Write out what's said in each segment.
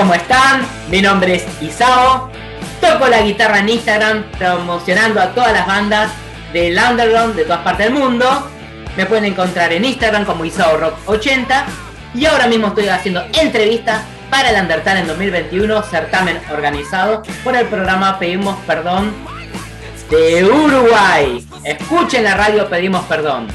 ¿cómo están? Mi nombre es Isao. Toco la guitarra en Instagram promocionando a todas las bandas del underground de todas partes del mundo. Me pueden encontrar en Instagram como Isao Rock 80 y ahora mismo estoy haciendo entrevistas para el Undertale en 2021, certamen organizado por el programa Pedimos Perdón de Uruguay. Escuchen la radio Pedimos Perdón.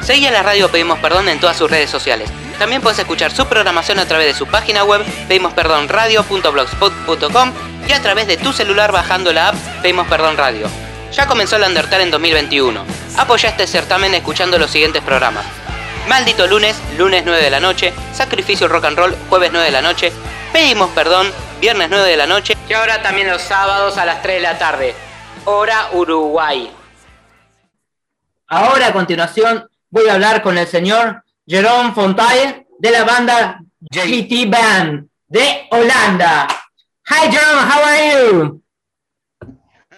Seguí en la radio Pedimos Perdón en todas sus redes sociales. También puedes escuchar su programación a través de su página web pedimosperdonradio.blogspot.com y a través de tu celular bajando la app Pedimos Perdón Radio. Ya comenzó el Undertale en 2021. Apoya este certamen escuchando los siguientes programas. Maldito lunes, lunes 9 de la noche, Sacrificio Rock and Roll, jueves 9 de la noche, Pedimos Perdón, viernes 9 de la noche y ahora también los sábados a las 3 de la tarde, hora Uruguay. Ahora a continuación voy a hablar con el señor Jerome Fontaine de la banda GT Band de Holanda. Hi Jerome, how are you?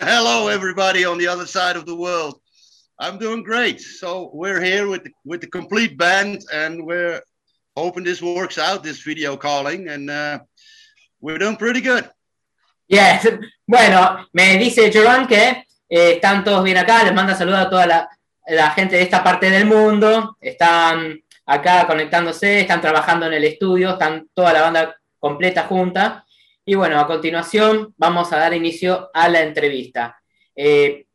Hello, everybody on the other side of the world. I'm doing great. So we're here with the, with the complete band, and we're hoping this works out. This video calling, and uh, we're doing pretty good. Yes. Bueno, me dice Jerome que eh, están todos bien acá. Les manda saludos a toda la, la gente de esta parte del mundo. Están acá conectándose, están trabajando en el estudio, están toda la banda completa junta. Y bueno, a continuación vamos a dar inicio a la entrevista. Eh,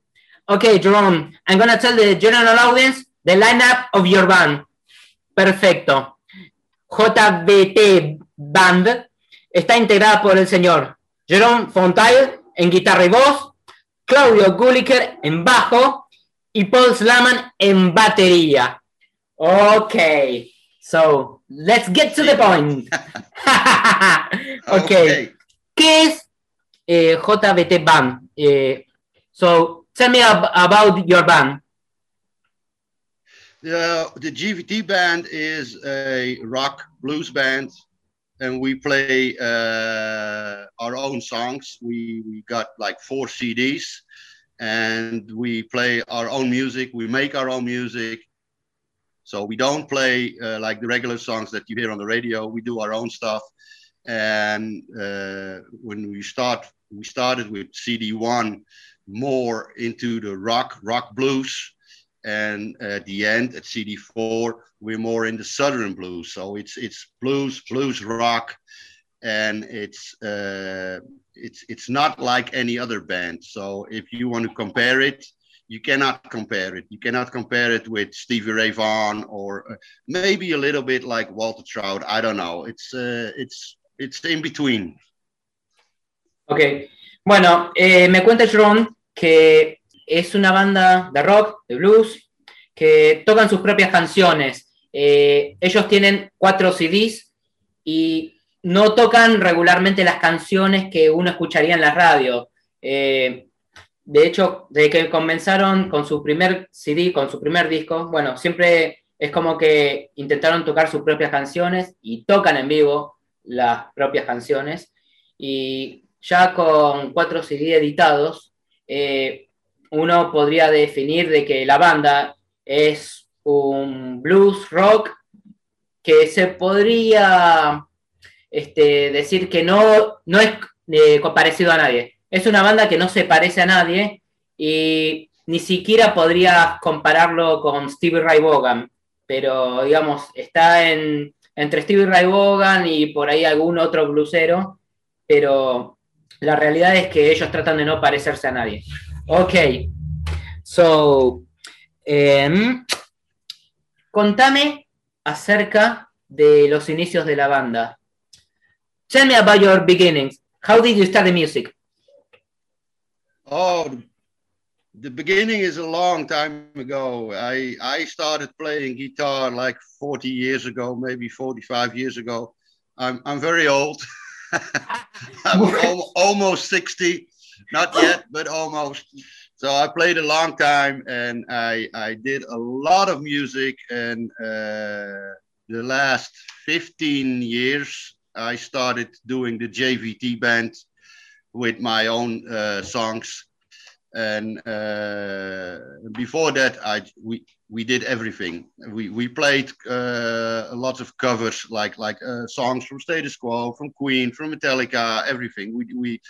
ok, Jerome, I'm gonna tell the general audience the lineup of your band. Perfecto. JBT Band está integrada por el señor Jerome Fontaine en guitarra y voz, Claudio Gulliker en bajo y Paul Slaman en batería. Ok, so let's get to the point. ok, Okay. ¿qué es eh, JBT Band? Eh, so tell me ab- about your band. The, the GVT band is a rock blues band, and we play uh, our own songs. We, we got like four CDs, and we play our own music. We make our own music. So we don't play uh, like the regular songs that you hear on the radio. We do our own stuff. And uh, when we start, we started with CD one more into the rock, rock blues and at the end at CD4 we're more in the southern blues. So it's it's blues, blues rock, and it's uh, it's it's not like any other band. So if you want to compare it, you cannot compare it. You cannot compare it with Stevie Ray Vaughan or uh, maybe a little bit like Walter Trout. I don't know. It's uh, it's it's in between. Ok, bueno, eh, me cuenta Jerome que es una banda de rock, de blues, que tocan sus propias canciones. Eh, ellos tienen cuatro CDs y no tocan regularmente las canciones que uno escucharía en la radio. Eh, de hecho, desde que comenzaron con su primer CD, con su primer disco, bueno, siempre es como que intentaron tocar sus propias canciones y tocan en vivo las propias canciones. Y ya con cuatro CD editados, eh, uno podría definir de que la banda es un blues rock que se podría este, decir que no, no es eh, parecido a nadie. Es una banda que no se parece a nadie y ni siquiera podría compararlo con Stevie Ray Vaughan, pero digamos, está en, entre Stevie Ray Vaughan y por ahí algún otro bluesero, pero la realidad es que ellos tratan de no parecerse a nadie. Ok, so, em, contame acerca de los inicios de la banda. Tell me about your beginnings. How did you start the music? Oh, the beginning is a long time ago. I I started playing guitar like 40 years ago, maybe 45 years ago. I'm I'm very old. I'm al- almost 60, not yet, but almost. So I played a long time, and I I did a lot of music. And uh, the last 15 years, I started doing the JVT band with my own uh, songs and uh, before that, I we we did everything. We we played uh, lots of covers, like like uh, songs from Status Quo, from Queen, from Metallica, everything. We we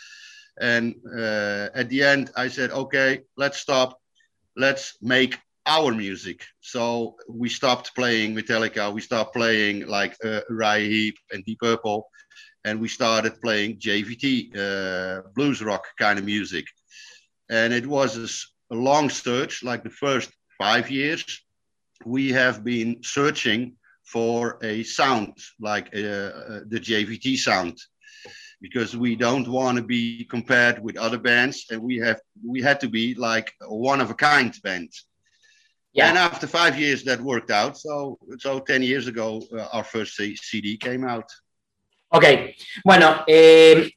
and uh, at the end, I said, okay, let's stop. Let's make our music. So we stopped playing Metallica. We stopped playing like uh, Uriah Heep and Deep Purple, and we started playing JVT, uh, blues rock kind of music. And it was a, long search like the first five years we have been searching for a sound like uh, uh, the jvt sound because we don't want to be compared with other bands and we have we had to be like a one of a kind band. Yeah. and after five years that worked out so so 10 years ago uh, our first cd came out okay bueno eh,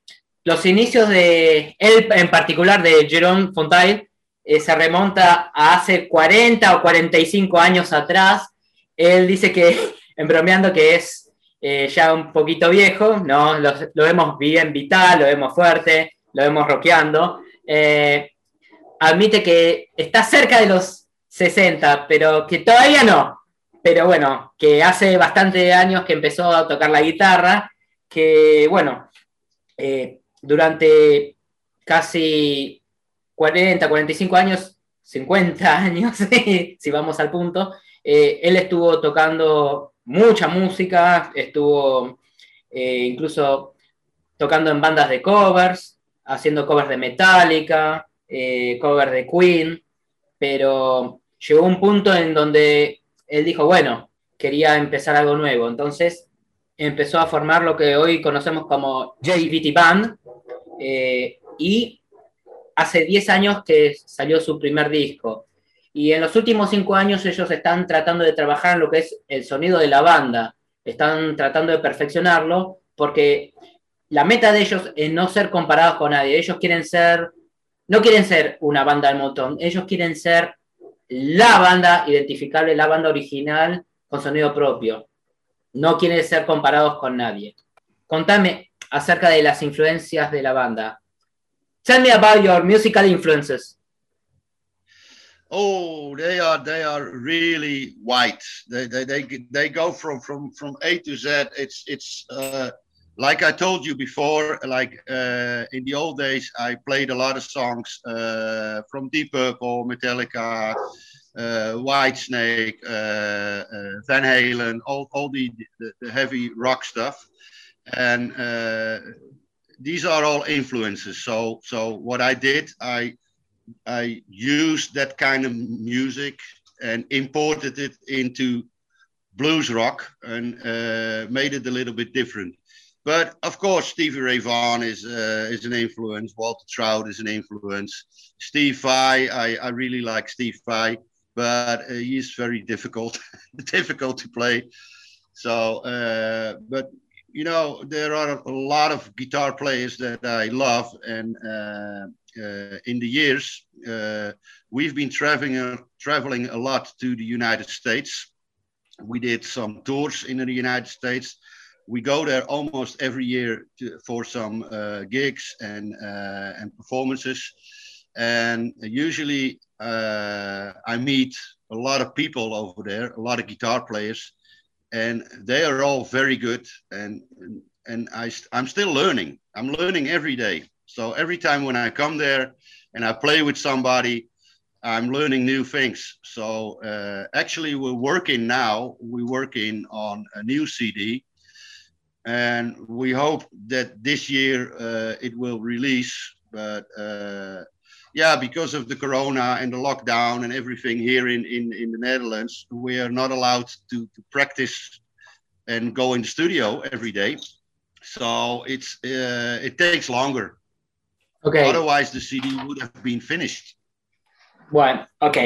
los inicios de él en particular, de Jerome Fontaine, eh, se remonta a hace 40 o 45 años atrás. Él dice que, en bromeando, que es eh, ya un poquito viejo, ¿no? Lo, vemos bien vital, lo vemos fuerte, lo vemos rockeando. Eh, admite que está cerca de los 60, pero que todavía no. Pero bueno, que hace bastante años que empezó a tocar la guitarra, que bueno, durante casi 40, 45 años, 50 años, si vamos al punto, eh, él estuvo tocando mucha música, estuvo eh, incluso tocando en bandas de covers, haciendo covers de Metallica, eh, covers de Queen, pero llegó un punto en donde él dijo, bueno, quería empezar algo nuevo, entonces empezó a formar lo que hoy conocemos como JVT Band, eh, y hace 10 años que salió su primer disco. Y en los últimos 5 años ellos están tratando de trabajar en lo que es el sonido de la banda, están tratando de perfeccionarlo, porque la meta de ellos es no ser comparados con nadie, ellos quieren ser, no quieren ser una banda del montón, ellos quieren ser la banda identificable, la banda original con sonido propio. No quieren ser comparados con nadie. Contame, acerca de las influencias de la banda. Tell me about your musical influences. Oh, they are they are really white. They they they, they go from from from A to Z. It's it's uh, like I told you before. Like uh, in the old days, I played a lot of songs uh, from Deep Purple, Metallica, uh, Whitesnake, uh, uh, Van Halen, all all the, the the heavy rock stuff and uh, these are all influences. So so what I did, I I used that kind of music and imported it into blues rock and uh, made it a little bit different. But of course, Stevie Ray Vaughan is uh, is an influence. Walter Trout is an influence. Steve Vai, I, I really like Steve Vai, but uh, he's very difficult difficult to play. So, uh, but you know, there are a lot of guitar players that I love, and uh, uh, in the years uh, we've been traveling uh, traveling a lot to the United States. We did some tours in the United States. We go there almost every year to, for some gigs and and performances, and usually I meet a lot of people over there, a lot of guitar players and they are all very good. And and I, i'm still learning. I'm learning every day. So every time when i come there and i play with somebody i'm learning new things. So uh, actually we're working now. We're working on a new cd and we hope that this year uh, it will release but uh, yeah, because of the corona and the lockdown and everything here in, in, in the Netherlands, we are not allowed to, to practice and go in the studio every day. So it's uh, it takes longer. Okay. Otherwise, the CD would have been finished. Bueno, ok.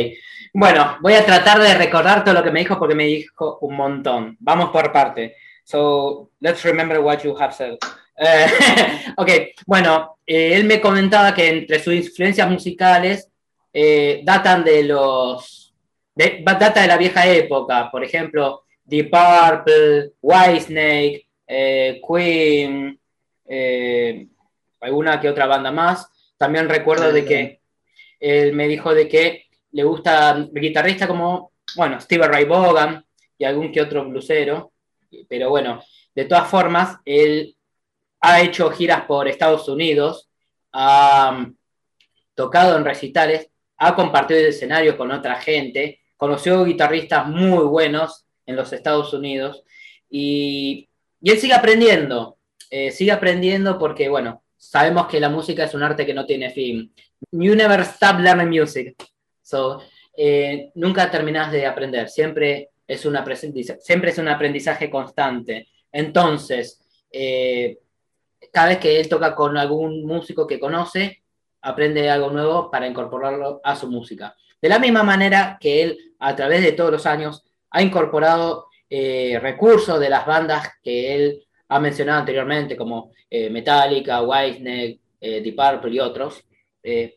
Bueno, voy a tratar de recordar todo lo que me dijo porque me dijo un montón. Vamos por parte. So, let's remember what you have said. Eh, ok, bueno, eh, él me comentaba que entre sus influencias musicales eh, datan de los. data de la vieja época, por ejemplo, Deep Purple, Whitesnake, Queen, alguna que otra banda más. También recuerdo de que él me dijo de que le gusta guitarrista como, bueno, Steve Ray Vaughan y algún que otro blusero, pero bueno, de todas formas, él ha hecho giras por Estados Unidos, ha tocado en recitales, ha compartido el escenario con otra gente, conoció guitarristas muy buenos en los Estados Unidos y, él sigue aprendiendo, eh, sigue aprendiendo porque, bueno, sabemos que la música es un arte que no tiene fin. You never stop learning music. So, eh, nunca terminas de aprender, siempre es, una siempre es un aprendizaje constante. Entonces, eh, cada vez que él toca con algún músico que conoce, aprende algo nuevo para incorporarlo a su música. De la misma manera que él, a través de todos los años, ha incorporado eh, recursos de las bandas que él ha mencionado anteriormente, como eh, Metallica, Whitesnake, eh, Deep Purple y otros,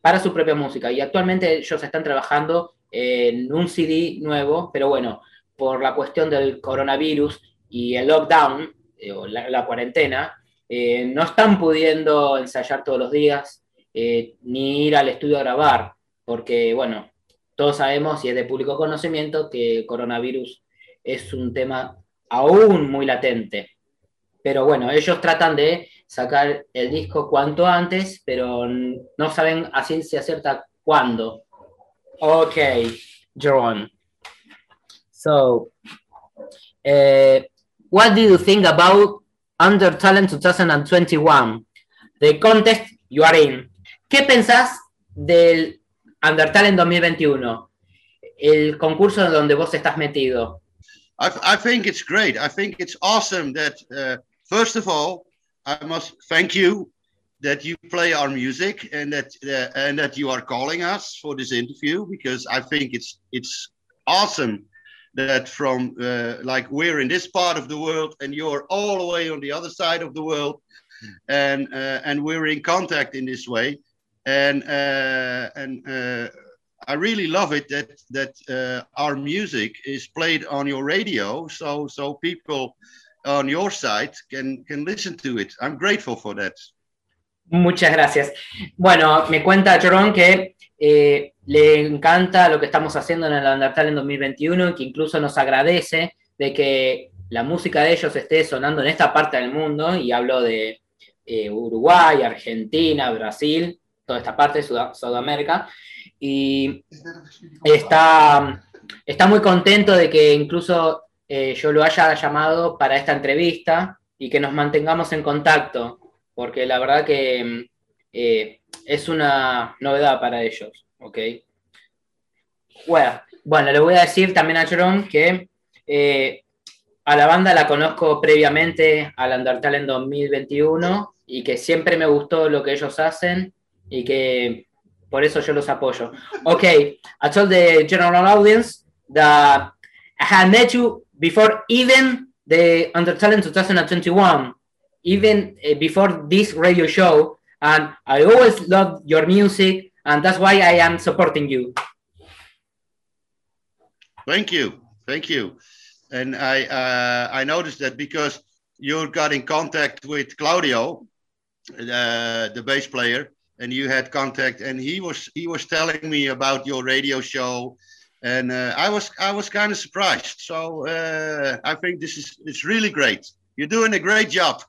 para su propia música. Y actualmente ellos están trabajando en un CD nuevo, pero bueno, por la cuestión del coronavirus y el lockdown, o la, cuarentena, no están pudiendo ensayar todos los días, ni ir al estudio a grabar, porque, bueno, todos sabemos y es de público conocimiento que coronavirus es un tema aún muy latente. Pero bueno, ellos tratan de sacar el disco cuanto antes, pero no saben a ciencia cierta cuándo. Ok, Jerome. So, uh, what do you think about Under Talent 2021? The contest you are in. ¿Qué pensás del Undertale en 2021, el concurso donde vos estás metido. I, I think it's great. I think it's awesome that, uh, first of all, I must thank you that you play our music and that uh, and that you are calling us for this interview because I think it's it's awesome that from uh, like we're in this part of the world and you're all the way on the other side of the world and uh, and we're in contact in this way and uh, and uh, I really love it that that uh, our music is played on your radio, so so people on your site can can listen to it. I'm grateful for that. Muchas gracias. Bueno, me cuenta Jerón que eh, le encanta lo que estamos haciendo en el Undertale en 2021 y que incluso nos agradece de que la música de ellos esté sonando en esta parte del mundo, y hablo de eh, Uruguay, Argentina, Brasil, toda esta parte de Sudamérica, y está, está muy contento de que incluso eh, yo lo haya llamado para esta entrevista y que nos mantengamos en contacto, porque la verdad que eh, es una novedad para ellos, ¿ok? Bueno, bueno, le voy a decir también a Jerome que eh, a la banda la conozco previamente al Undertale en 2021 y que siempre me gustó lo que ellos hacen y que por eso yo los apoyo. Okay, I told the general audience that I had met you before even the Under Talent 2021, even uh, before this radio show, and I always love your music, and that's why I am supporting you. Thank you, thank you, and I uh, I noticed that because you got in contact with Claudio, uh, the bass player, and you had contact and he was he was telling me about your radio show and uh, i was i was kind of surprised. So uh, i think this is it's really great. You're doing a great job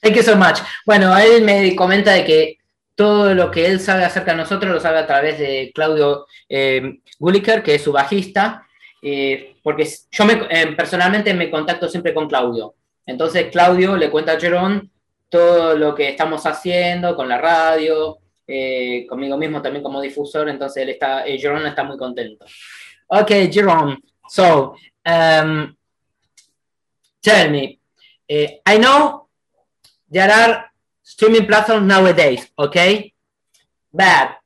thank you so much bueno él me comenta de que todo lo que él sabe acerca de nosotros lo sabe a través de Claudio eh, Gulliker, que es su bajista, eh, porque yo me, eh, personalmente me contacto siempre con Claudio. Entonces Claudio le cuenta a Jerón todo lo que estamos haciendo con la radio, eh, conmigo mismo también como difusor, entonces él está, eh, Jerome está muy contento. Okay, Jerome, so um, tell me, uh, I know there are streaming platforms nowadays, okay? But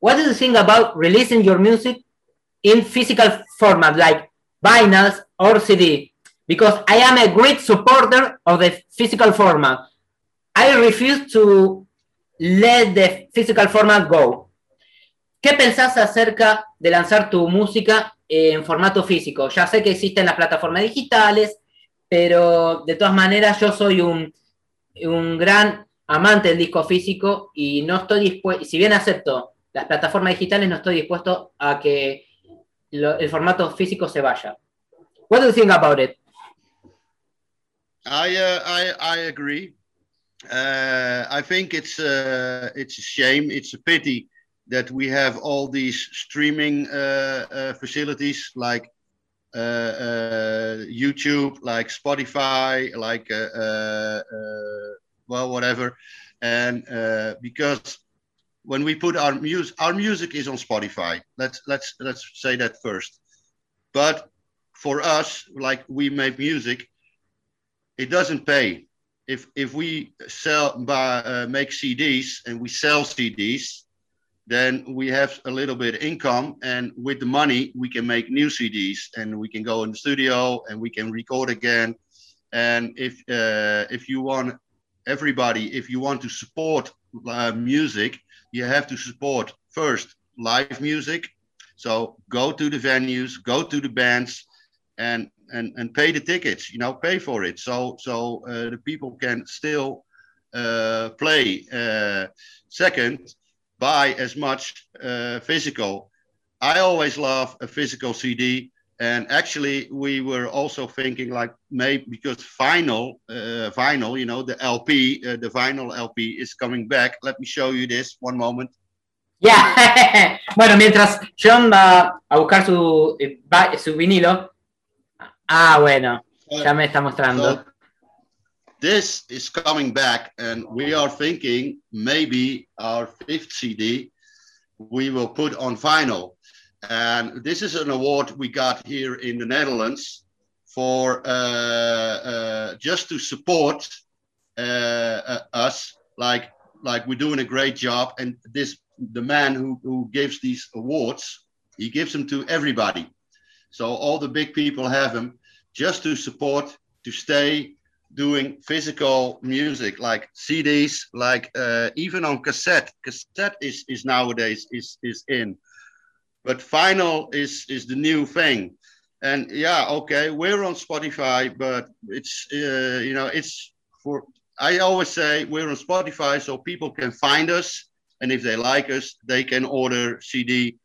what do you think about releasing your music in physical format like vinyls or CD? Because I am a great supporter of the physical format. I refuse to let the physical format go. ¿Qué pensás acerca de lanzar tu música en formato físico? Ya sé que existen las plataformas digitales, pero de todas maneras yo soy un, un gran amante del disco físico y no estoy dispuesto, si bien acepto las plataformas digitales no estoy dispuesto a que el formato físico se vaya. What do you think about it? I uh, I I agree. Uh, I think it's uh, it's a shame. It's a pity that we have all these streaming uh, uh, facilities like YouTube, like Spotify, like uh, uh, uh, well, whatever, and uh, because when we put our music, our music is on Spotify. Let's let's let's say that first. But for us, like we make music, it doesn't pay. If if we sell buy, uh, make CDs and we sell CDs, then we have a little bit of income and with the money we can make new cds and we can go in the studio and we can record again. And if uh, if you want everybody if you want to support uh, music you have to support first live music. So go to the venues go to the bands and and and pay the tickets you know pay for it. So so uh, the people can still uh, play. Uh, second buy as much uh, physical. I always love a physical CD, and actually we were also thinking like maybe because vinyl, uh, vinyl, you know, the LP, uh, the vinyl LP is coming back. Let me show you this. One moment. Yeah. bueno, mientras John va a buscar su, eh, su vinilo. Ah, bueno, ya me está mostrando. So this is coming back, and we are thinking maybe our fifth CD we will put on vinyl. And this is an award we got here in the Netherlands for uh, uh, just to support uh, uh, us, like like we're doing a great job. And this the man who, who gives these awards, he gives them to everybody. So all the big people have them just to support, to stay doing physical music like CDs, like uh, even on cassette. Cassette is, is nowadays is, is in, but vinyl is is the new thing. And yeah, okay, we're on Spotify, but it's uh, you know it's for. I always say we're on Spotify so people can find us, and if they like us, they can order CD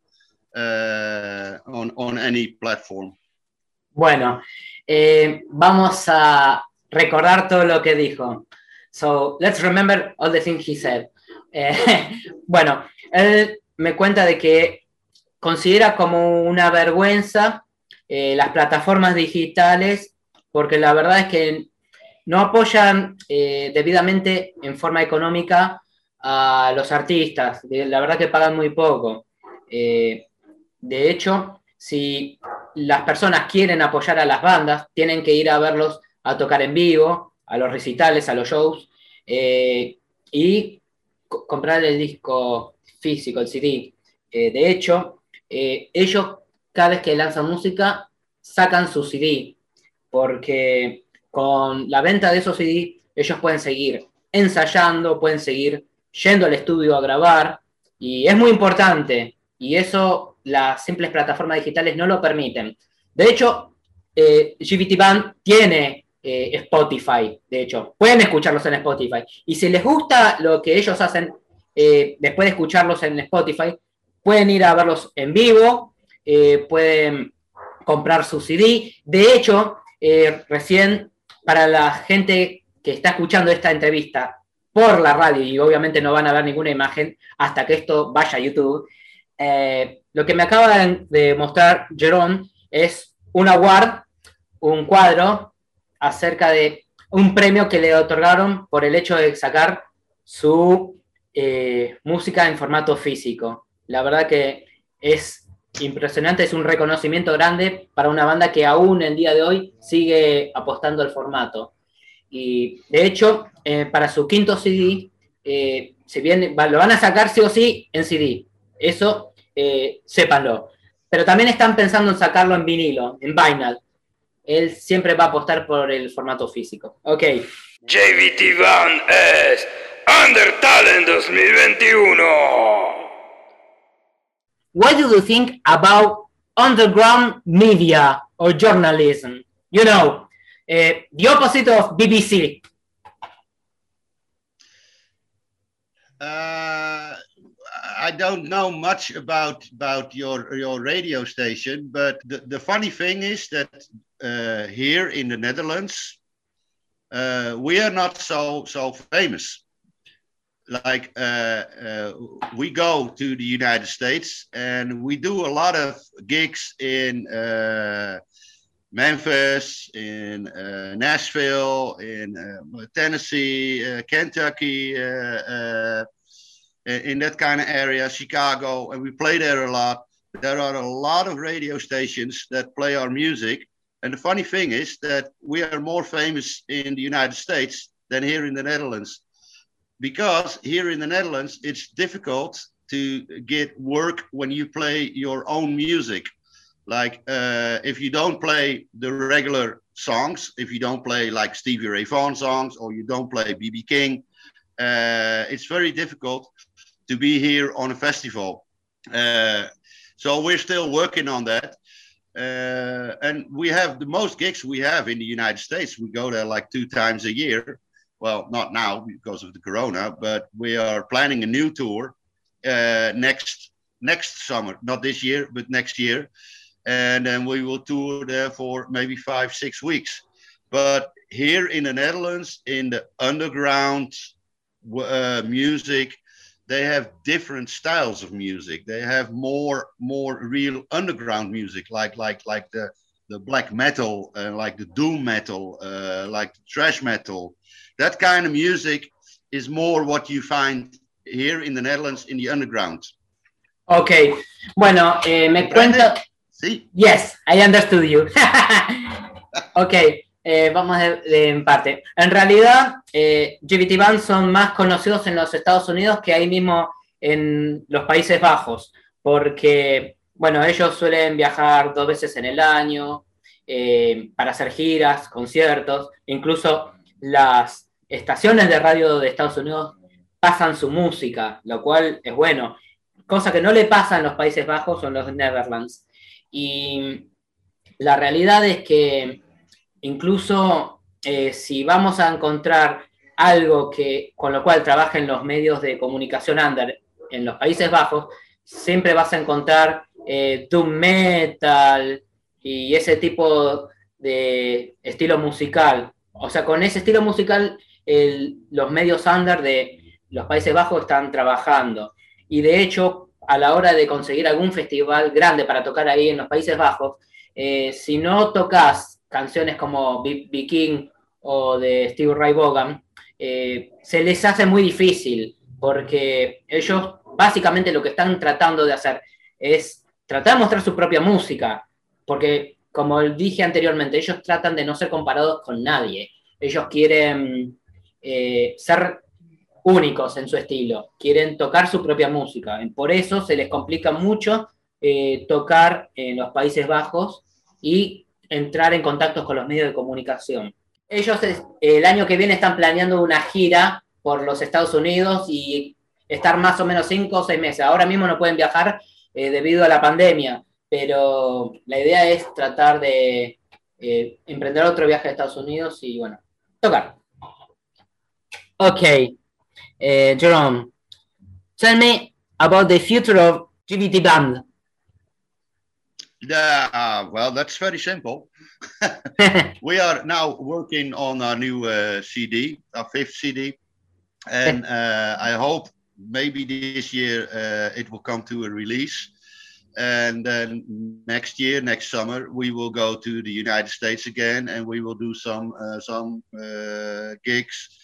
uh, on on any platform. Bueno, eh, vamos a recordar todo lo que dijo. So, let's remember all the things he said. Eh, bueno, él me cuenta de que considera como una vergüenza eh, las plataformas digitales porque la verdad es que no apoyan eh, debidamente en forma económica a los artistas. La verdad que pagan muy poco. De hecho, si las personas quieren apoyar a las bandas, tienen que ir a verlos a tocar en vivo, a los recitales, a los shows, eh, y co- comprar el disco físico, el CD. Eh, de hecho, eh, ellos cada vez que lanzan música sacan su CD, porque con la venta de esos CD ellos pueden seguir ensayando, pueden seguir yendo al estudio a grabar, y es muy importante, y eso las simples plataformas digitales no lo permiten. De hecho, eh, GBT Band tiene eh, Spotify, de hecho, pueden escucharlos en Spotify. Y si les gusta lo que ellos hacen, eh, después de escucharlos en Spotify, pueden ir a verlos en vivo, eh, pueden comprar su CD. De hecho, recién para la gente que está escuchando esta entrevista por la radio, y obviamente no van a ver ninguna imagen hasta que esto vaya a YouTube, lo que me acaba de- mostrar Jerón es un award, un cuadro acerca de un premio que le otorgaron por el hecho de sacar su eh, música en formato físico. La verdad que es impresionante, es un reconocimiento grande para una banda que aún en día de hoy sigue apostando al formato. Y de hecho, eh, para su quinto CD, eh, si bien lo van a sacar sí o sí en CD, eso eh, sépanlo. Pero también están pensando en sacarlo en vinilo, en vinyl. Él siempre va a apostar por el formato físico. Ok. JVT Band es Undertalent 2021. What do you think about underground media or journalism? You know, eh, the opposite of BBC. Uh, I don't know much about about your your radio station, but the, the funny thing is that uh, here in the Netherlands, uh, we are not so so famous. Like uh, uh, we go to the United States and we do a lot of gigs in uh, Memphis, in uh, Nashville, in uh, Tennessee, uh, Kentucky, in that kind of area, Chicago, and we play there a lot. There are a lot of radio stations that play our music. And the funny thing is that we are more famous in the United States than here in the Netherlands. Because here in the Netherlands, it's difficult to get work when you play your own music. Like uh, if you don't play the regular songs, if you don't play like Stevie Ray Vaughan songs or you don't play BB King, uh, it's very difficult to be here on a festival. Uh, so we're still working on that. Uh, and we have the most gigs we have in the United States. We go there like two times a year. Well, not now because of the corona, but we are planning a new tour uh, next next summer, not this year, but next year. And then we will tour there for maybe five, six weeks. But here in the Netherlands, in the underground uh, music, they have different styles of music. They have more more real underground music, like like like the the black metal, uh, like the doom metal, uh, like the thrash metal. That kind of music is more what you find here in the Netherlands in the underground. Okay, bueno, eh, me cuenta. Sí. Yes, I understood you. okay. Eh, vamos de, en parte. En realidad, eh, GBT Band son más conocidos en los Estados Unidos que ahí mismo en los Países Bajos, porque, bueno, ellos suelen viajar dos veces en el año eh, para hacer giras, conciertos, incluso las estaciones de radio de Estados Unidos pasan su música, lo cual es bueno, cosa que no le pasa en los Países Bajos o en los Netherlands. Y la realidad es que incluso eh, si vamos a encontrar algo que, con lo cual trabajen los medios de comunicación under en los Países Bajos, siempre vas a encontrar eh, doom metal y ese tipo de estilo musical. O sea, con ese estilo musical los medios under de los Países Bajos están trabajando. Y de hecho, a la hora de conseguir algún festival grande para tocar ahí en los Países Bajos, eh, si no tocas canciones como B. King o de Steve Ray Vaughan, eh, se les hace muy difícil porque ellos básicamente lo que están tratando de hacer es tratar de mostrar su propia música, porque como dije anteriormente, ellos tratan de no ser comparados con nadie, ellos quieren eh, ser únicos en su estilo, quieren tocar su propia música, por eso se les complica mucho eh, tocar en los Países Bajos y entrar en contacto con los medios de comunicación. Ellos el año que viene están planeando una gira por los Estados Unidos y estar más o menos cinco o seis meses. Ahora mismo no pueden viajar eh, debido a la pandemia, pero la idea es tratar de eh, emprender otro viaje a Estados Unidos y bueno, tocar. Ok, eh, Jerome, tell me about the future of GVT Band. Yeah, uh, well, that's very simple. we are now working on our new uh, CD, our fifth CD, and uh, I hope maybe this year uh, it will come to a release. And then next year, next summer, we will go to the United States again, and we will do some uh, some uh, gigs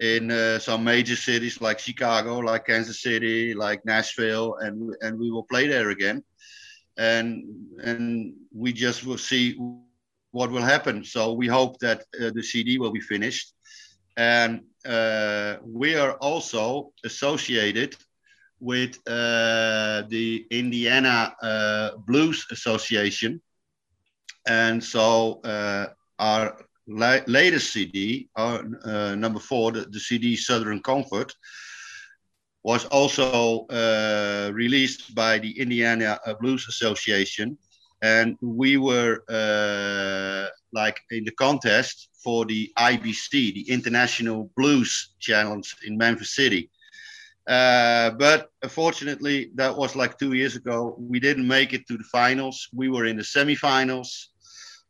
in some major cities like Chicago, like Kansas City, like Nashville, and and we will play there again and and we just will see what will happen. So we hope that uh, the CD will be finished, and uh, we are also associated with uh, the Indiana uh, Blues Association, and so uh, our la- latest CD, our uh, number four, the, the CD Southern Comfort was also uh, released by the Indiana uh, Blues Association. And we were uh, like in the contest for the IBC, the International Blues Challenge in Memphis City. Uh, but unfortunately, that was like two years ago. We didn't make it to the finals. We were in the semifinals.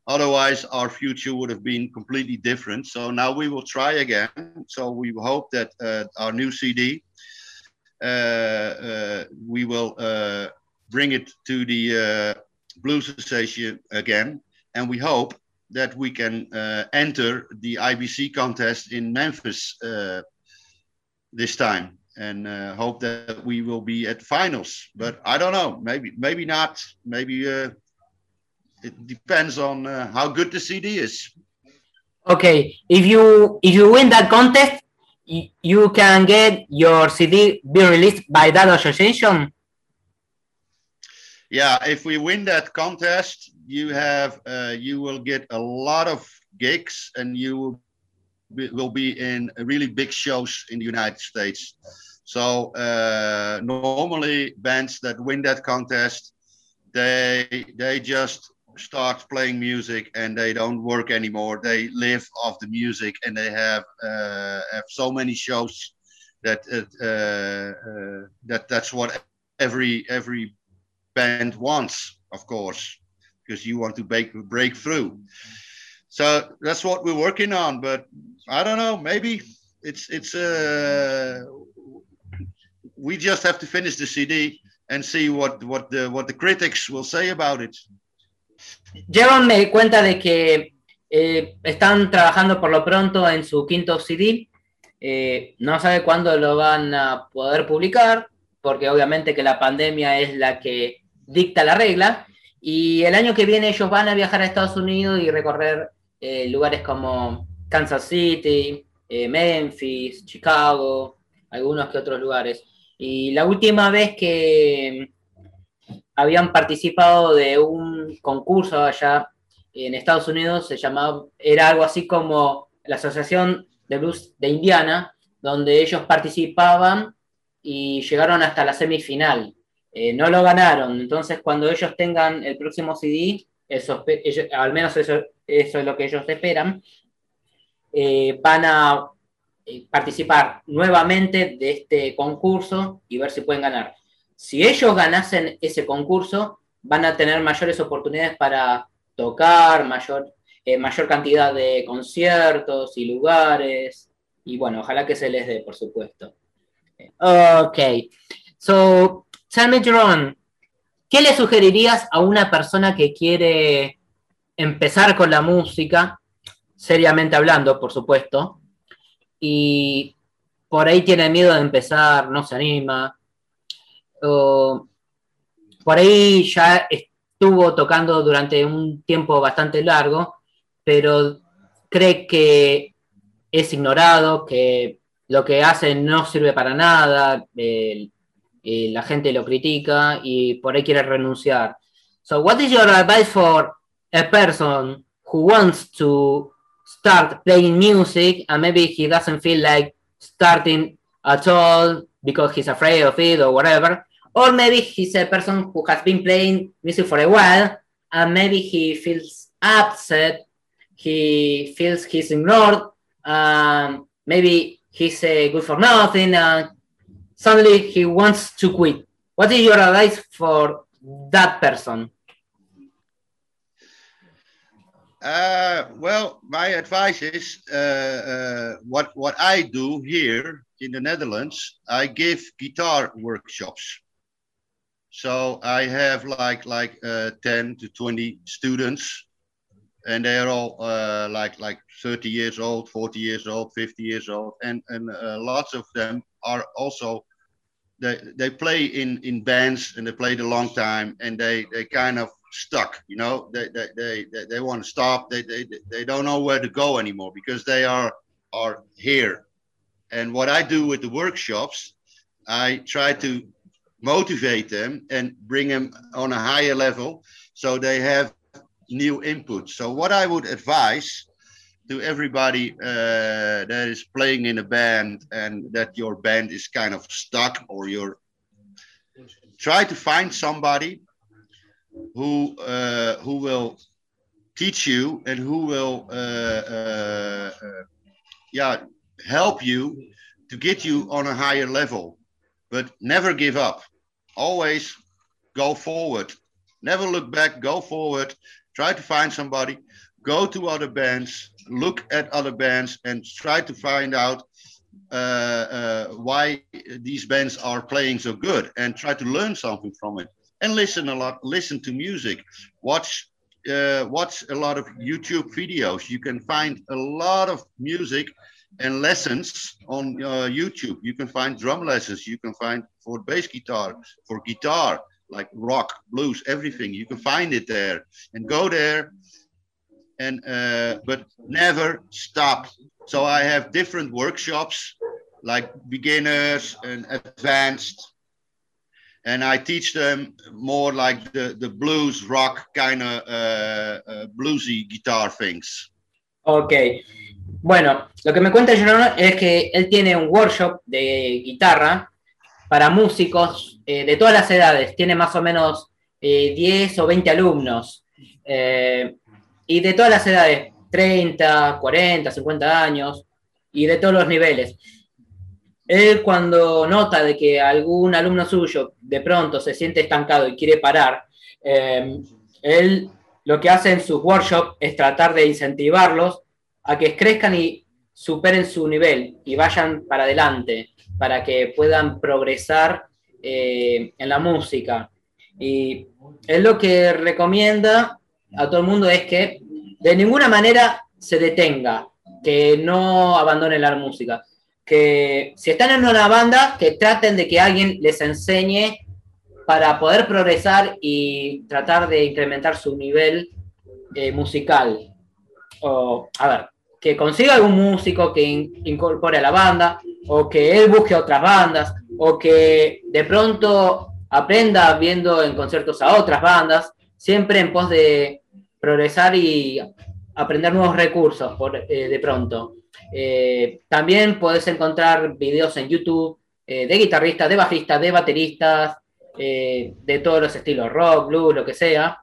Otherwise, our future would have been completely different. So now we will try again. So we hope that uh, our new CD, we will uh, bring it to the Blues Association again. And we hope that we can enter the IBC contest in Memphis this time and uh, hope that we will be at the finals. But I don't know. Maybe maybe not. Maybe uh, it depends on uh, how good the CD is. Okay, if you if you win that contest, you can get your CD be released by that association. Yeah, if we win that contest, you have uh, you will get a lot of gigs, and you will be, will be in really big shows in the United States. So uh, normally bands that win that contest, they they just start playing music and they don't work anymore. They live off the music and they have uh, have so many shows that uh, uh, that that's what every every band wants, of course, because you want to break break through. So that's what we're working on. But I don't know. Maybe it's it's uh, we just have to finish the CD and see what what the what the critics will say about it. Jaron me cuenta de que eh, están trabajando por lo pronto en su quinto CD. Eh, no sabe cuándo lo van a poder publicar, porque obviamente que la pandemia es la que dicta la regla. Y el año que viene ellos van a viajar a Estados Unidos y recorrer eh, lugares como Kansas City, Memphis, Chicago, algunos que otros lugares. Y la última vez que habían participado de un concurso allá en Estados Unidos, se llamaba, era algo así como la Asociación de Blues de Indiana, donde ellos participaban y llegaron hasta la semifinal. Eh, no lo ganaron, entonces cuando ellos tengan el próximo CD, eso, al menos eso, eso, es lo que ellos esperan, eh, van a eh, participar nuevamente de este concurso y ver si pueden ganar. Si ellos ganasen ese concurso, van a tener mayores oportunidades para tocar, mayor, eh, mayor cantidad de conciertos y lugares. Y bueno, ojalá que se les dé, por supuesto. Ok. So, tell me, Jerome, ¿qué le sugerirías a una persona que quiere empezar con la música, seriamente hablando, por supuesto, y por ahí tiene miedo de empezar, no se anima, por ahí ya estuvo tocando durante un tiempo bastante largo, pero cree que es ignorado, que lo que hace no sirve para nada, la gente lo critica y por ahí quiere renunciar. So, what is your advice for a person who wants to start playing music and maybe he doesn't feel like starting at all because he's afraid of it or whatever? Or maybe he's a person who has been playing music for a while and maybe he feels upset, he feels he's ignored, um, maybe he's uh, good for nothing, and suddenly he wants to quit. What is your advice for that person? Uh, well, my advice is uh, uh, what what I do here in the Netherlands. I give guitar workshops. So I have like like uh, 10 to 20 students, and they are all uh, like like 30 years old, 40 years old, 50 years old, and and uh, lots of them are also they they play in in bands and they played a long time, and they they kind of stuck. You know, they they they they, they want to stop. They, they they don't know where to go anymore because they are are here. And what I do with the workshops, I try to motivate them and bring them on a higher level so they have new input. So, what I would advise to everybody uh, that is playing in a band and that your band is kind of stuck or you're try to find somebody who uh, who will teach you and who will uh, uh, uh yeah help you to get you on a higher level but never give up. Always go forward. Never look back, go forward. Try to find somebody, go to other bands, look at other bands, and try to find out uh, uh, why these bands are playing so good and try to learn something from it and listen a lot listen to music watch uh, watch a lot of youtube videos you can find a lot of music and lessons on uh, youtube you can find drum lessons you can find for bass guitar for guitar like rock blues everything you can find it there and go there and uh, but never stop so i have different workshops like beginners and advanced and I teach them more like the, the blues rock kind of uh, uh, bluesy guitar things. Ok. Bueno, lo que me cuenta Jerome es que él tiene un workshop de guitarra para músicos eh, de todas las edades. Tiene más o menos eh, 10 o 20 alumnos. Eh, y de todas las edades, 30, 40, 50 años, y de todos los niveles. Él cuando nota de que algún alumno suyo de pronto se siente estancado y quiere parar, eh, él lo que hace en sus workshops es tratar de incentivarlos a que crezcan y superen su nivel y vayan para adelante, para que puedan progresar eh, en la música. Y él lo que recomienda a todo el mundo es que de ninguna manera se detenga, que no abandonen la música que si están en una banda, que traten de que alguien les enseñe para poder progresar y tratar de incrementar su nivel eh, musical. O, a ver, que consiga algún músico que in- incorpore a la banda, o que él busque otras bandas, o que de pronto aprenda viendo en conciertos a otras bandas, siempre en pos de progresar y aprender nuevos recursos por, eh, de pronto. Eh, también puedes encontrar videos en YouTube eh, de guitarristas, de bajistas, de bateristas, de todos los estilos, rock, blues, lo que sea.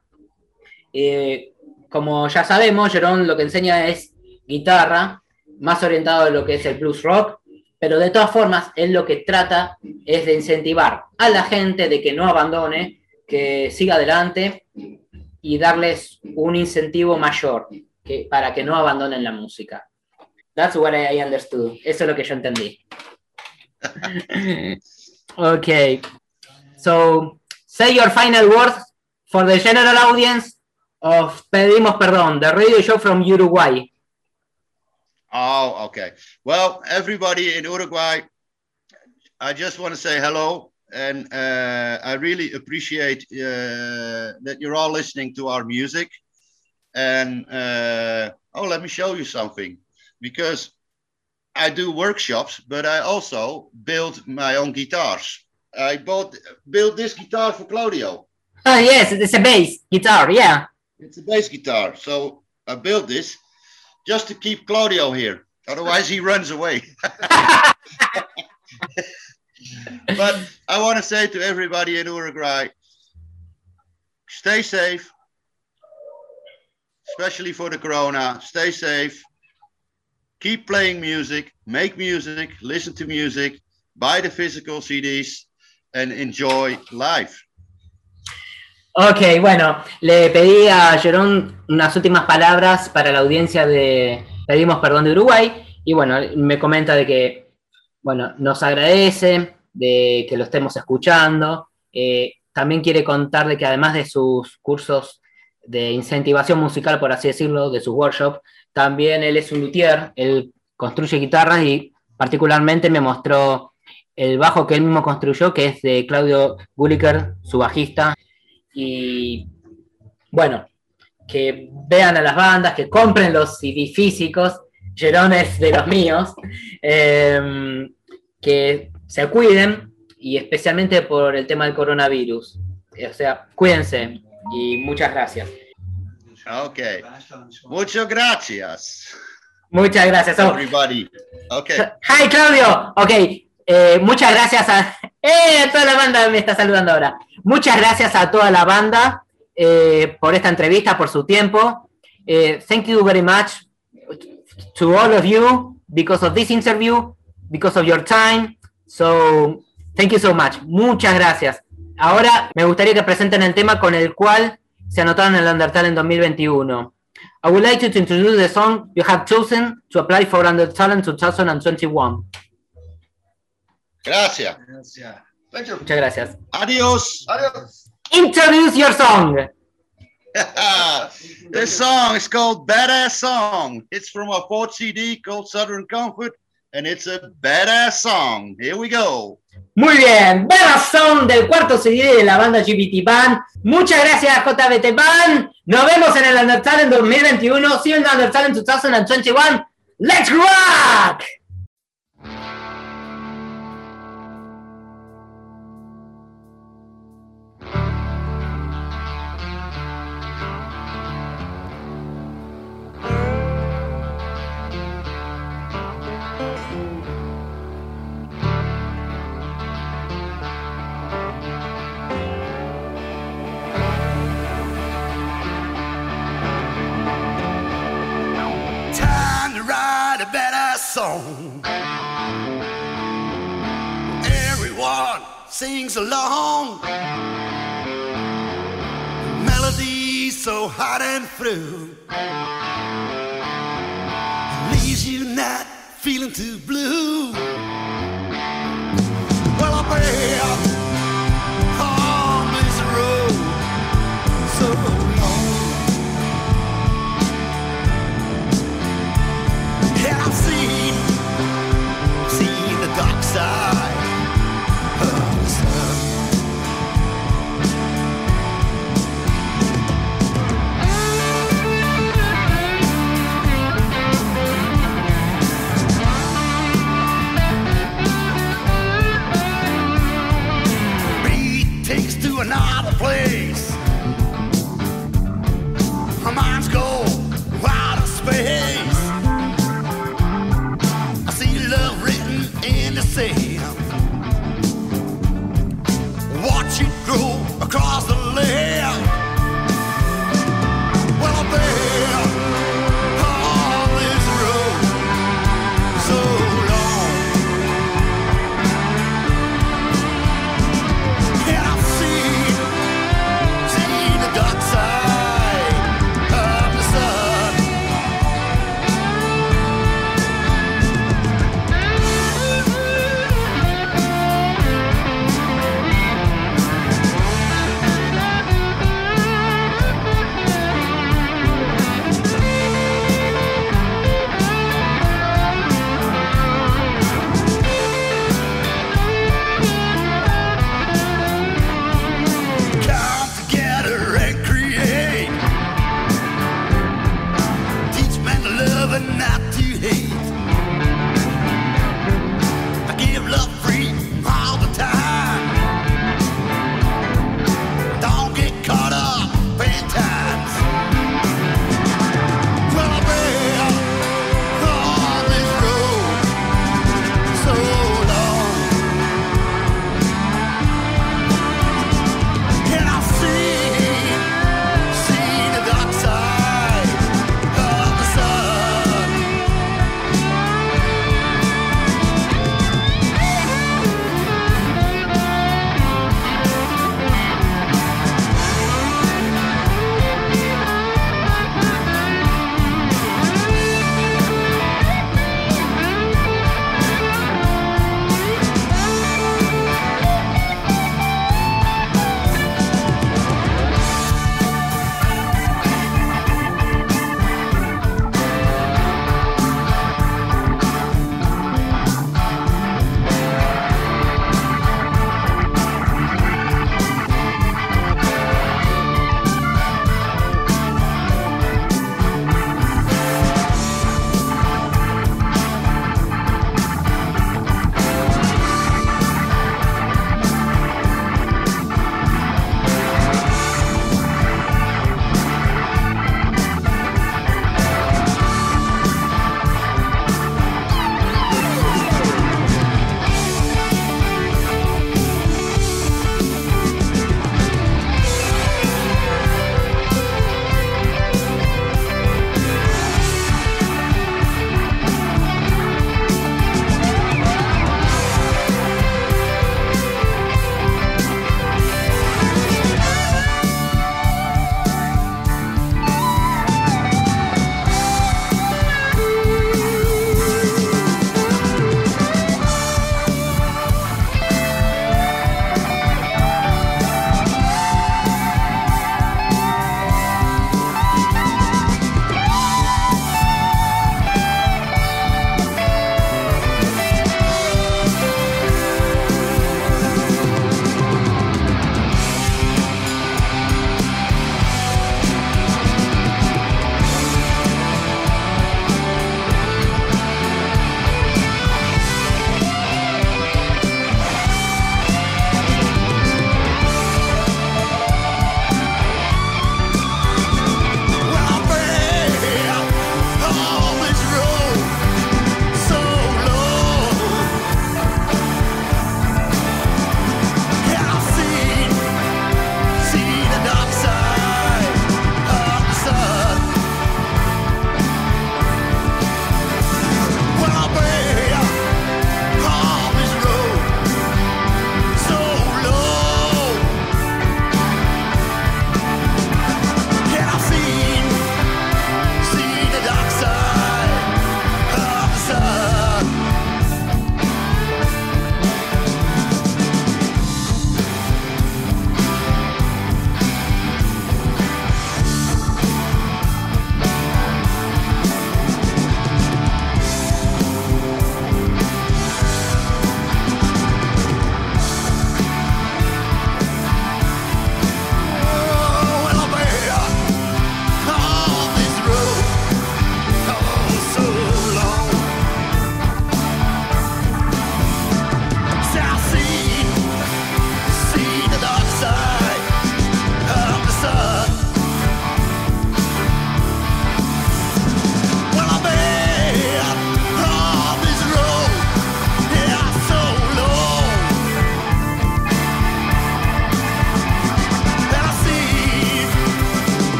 Como ya sabemos, Jerón lo que enseña es guitarra, más orientado a lo que es el blues rock, pero de todas formas, él lo que trata es de incentivar a la gente de que no abandone, que siga adelante y darles un incentivo mayor para que no abandonen la música. That's what I understood. Eso es lo que yo entendí. okay. So, say your final words for the general audience of Pedimos Perdón, the radio show from Uruguay. Oh, okay. Well, everybody in Uruguay, I just want to say hello. And uh, I really appreciate uh, that you're all listening to our music. And uh, oh, let me show you something because I do workshops, but I also build my own guitars. I bought built this guitar for Claudio. Oh, yes, it's a bass guitar, yeah. It's a bass guitar. So I built this just to keep Claudio here. Otherwise, he runs away. but I want to say to everybody in Uruguay stay safe, especially for the corona. Stay safe. Keep playing music, make music, listen to music, buy the physical CDs, and enjoy life. Ok, bueno, le pedí a Jerón unas últimas palabras para la audiencia de Pedimos Perdón de Uruguay y bueno, me comenta de que, bueno, nos agradece de que lo estemos escuchando. Eh, también quiere contar de que además de sus cursos de incentivación musical, por así decirlo, de sus workshops, también él es un luthier, él construye guitarras y particularmente me mostró el bajo que él mismo construyó, que es de Claudio Gulliker, su bajista. Y bueno, que vean a las bandas, que compren los CD físicos, Jerón es de los míos, eh, que se cuiden y especialmente por el tema del coronavirus. O sea, cuídense y muchas gracias. Okay. Muchas gracias, Muchas gracias. Oh, everybody. Okay. Hi Claudio, ok, eh, muchas gracias a... ¡Eh! Toda la banda me está saludando ahora. Muchas gracias a toda la banda eh, por esta entrevista, por su tiempo. Eh, thank you very much to all of you because of this interview, because of your time. So Thank you so much. Muchas gracias. Ahora me gustaría que presenten el tema con el cual se anotaron en el Undertale en 2021. I would like you to introduce the song you have chosen to apply for Undertale in 2021. Gracias. Thank you. Muchas gracias. Adios. Adios. Introduce your song. this song is called Badass Song. It's from our fourth CD called Southern Comfort, and it's a badass song. Here we go. Muy bien, Badass Song del cuarto CD de la banda GBT Band. Muchas gracias JBT Band. Nos vemos en el Undertale en 2021. See you in the Undertale in 2021. Let's rock! Song. Everyone sings along. Melody so hot and through leaves you not feeling too blue. Well, I've been place. Our minds go out of space. I see love written in the sand. Watch it grow across